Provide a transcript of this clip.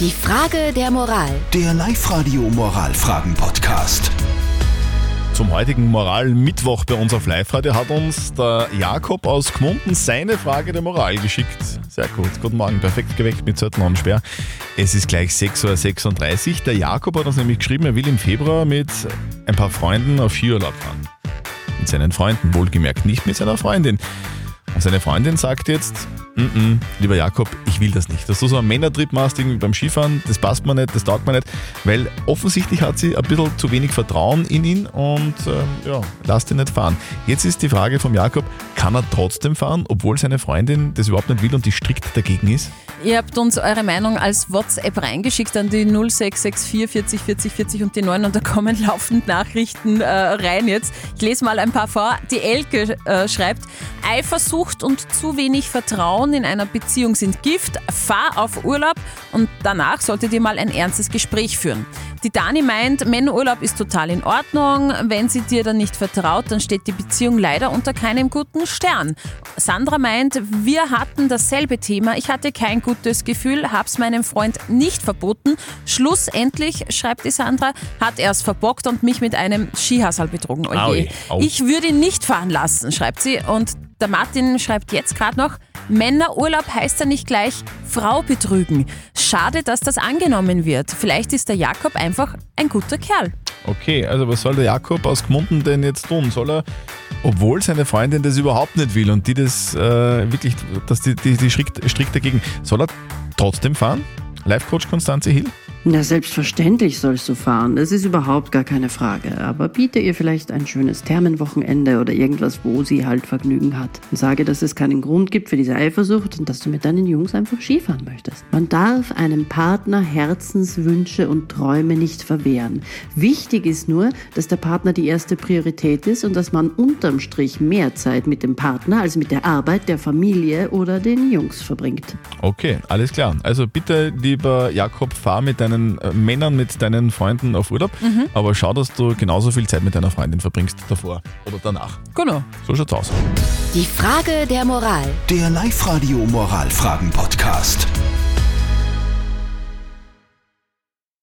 Die Frage der Moral. Der Live-Radio Moralfragen-Podcast. Zum heutigen Moral-Mittwoch bei uns auf Live-Radio hat uns der Jakob aus Gmunden seine Frage der Moral geschickt. Sehr gut. Guten Morgen. Perfekt geweckt mit Zettel und Sperr. Es ist gleich 6.36 Uhr. Der Jakob hat uns nämlich geschrieben, er will im Februar mit ein paar Freunden auf Skiurlaub fahren. Mit seinen Freunden, wohlgemerkt nicht mit seiner Freundin. Und seine Freundin sagt jetzt, mm -mm, lieber Jakob, ich will das nicht. Dass du so einen Männertrip machst, irgendwie beim Skifahren, das passt mir nicht, das taugt mir nicht, weil offensichtlich hat sie ein bisschen zu wenig Vertrauen in ihn und ähm, ja, lasst ihn nicht fahren. Jetzt ist die Frage vom Jakob, kann er trotzdem fahren, obwohl seine Freundin das überhaupt nicht will und die strikt dagegen ist? Ihr habt uns eure Meinung als WhatsApp reingeschickt an die 0664 40 40 40 und die 9 und da kommen laufend Nachrichten äh, rein jetzt. Ich lese mal ein paar vor. Die Elke äh, schreibt, Eifersucht und zu wenig Vertrauen in einer Beziehung sind Gift. Fahr auf Urlaub und danach solltet ihr mal ein ernstes Gespräch führen. Die Dani meint, Männerurlaub ist total in Ordnung. Wenn sie dir dann nicht vertraut, dann steht die Beziehung leider unter keinem guten Stern. Sandra meint, wir hatten dasselbe Thema. Ich hatte kein gutes Gefühl, hab's meinem Freund nicht verboten. Schlussendlich, schreibt die Sandra, hat er es verbockt und mich mit einem Skihasal betrogen. Oje. Aui, au. Ich würde ihn nicht fahren lassen, schreibt sie. Und der Martin schreibt jetzt gerade noch, Männerurlaub heißt ja nicht gleich Frau betrügen. Schade, dass das angenommen wird. Vielleicht ist der Jakob einfach ein guter Kerl. Okay, also was soll der Jakob aus Gmunden denn jetzt tun? Soll er, obwohl seine Freundin das überhaupt nicht will und die das äh, wirklich, dass die, die, die strikt, strikt dagegen, soll er trotzdem fahren? Live-Coach Konstanze Hill? Na, selbstverständlich sollst du fahren. Das ist überhaupt gar keine Frage. Aber biete ihr vielleicht ein schönes Thermenwochenende oder irgendwas, wo sie halt Vergnügen hat. Und sage, dass es keinen Grund gibt für diese Eifersucht und dass du mit deinen Jungs einfach Skifahren möchtest. Man darf einem Partner Herzenswünsche und Träume nicht verwehren. Wichtig ist nur, dass der Partner die erste Priorität ist und dass man unterm Strich mehr Zeit mit dem Partner als mit der Arbeit, der Familie oder den Jungs verbringt. Okay, alles klar. Also bitte, lieber Jakob, fahr mit deinen äh, Männern, mit deinen Freunden auf Urlaub, aber schau, dass du genauso viel Zeit mit deiner Freundin verbringst davor oder danach. Genau. So schaut's aus. Die Frage der Moral. Der Live-Radio Moralfragen-Podcast.